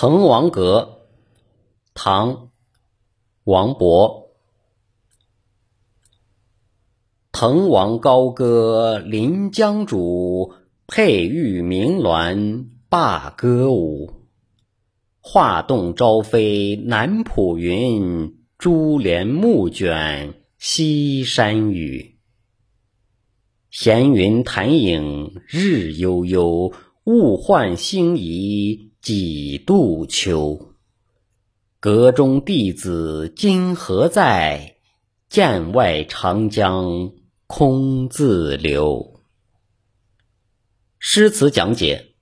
滕王阁，唐，王勃。滕王高歌临江渚，佩玉鸣鸾罢歌舞。画栋朝飞南浦云，珠帘暮卷西山雨。闲云潭影日悠悠，物换星移。几度秋？阁中弟子今何在？剑外长江空自流。诗词讲解：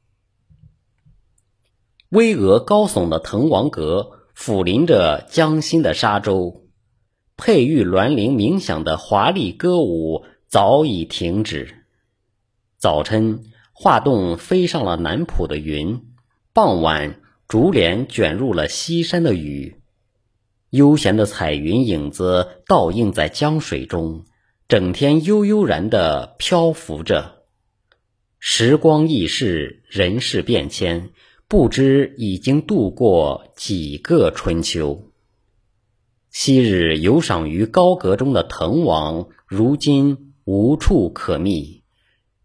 巍峨高耸的滕王阁，俯临着江心的沙洲，佩玉鸾铃鸣响的华丽歌舞早已停止。早晨，画栋飞上了南浦的云。傍晚，竹帘卷入了西山的雨，悠闲的彩云影子倒映在江水中，整天悠悠然地漂浮着。时光易逝，人事变迁，不知已经度过几个春秋。昔日游赏于高阁中的滕王，如今无处可觅，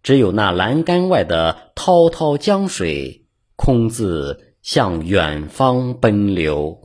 只有那栏杆外的滔滔江水。空自向远方奔流。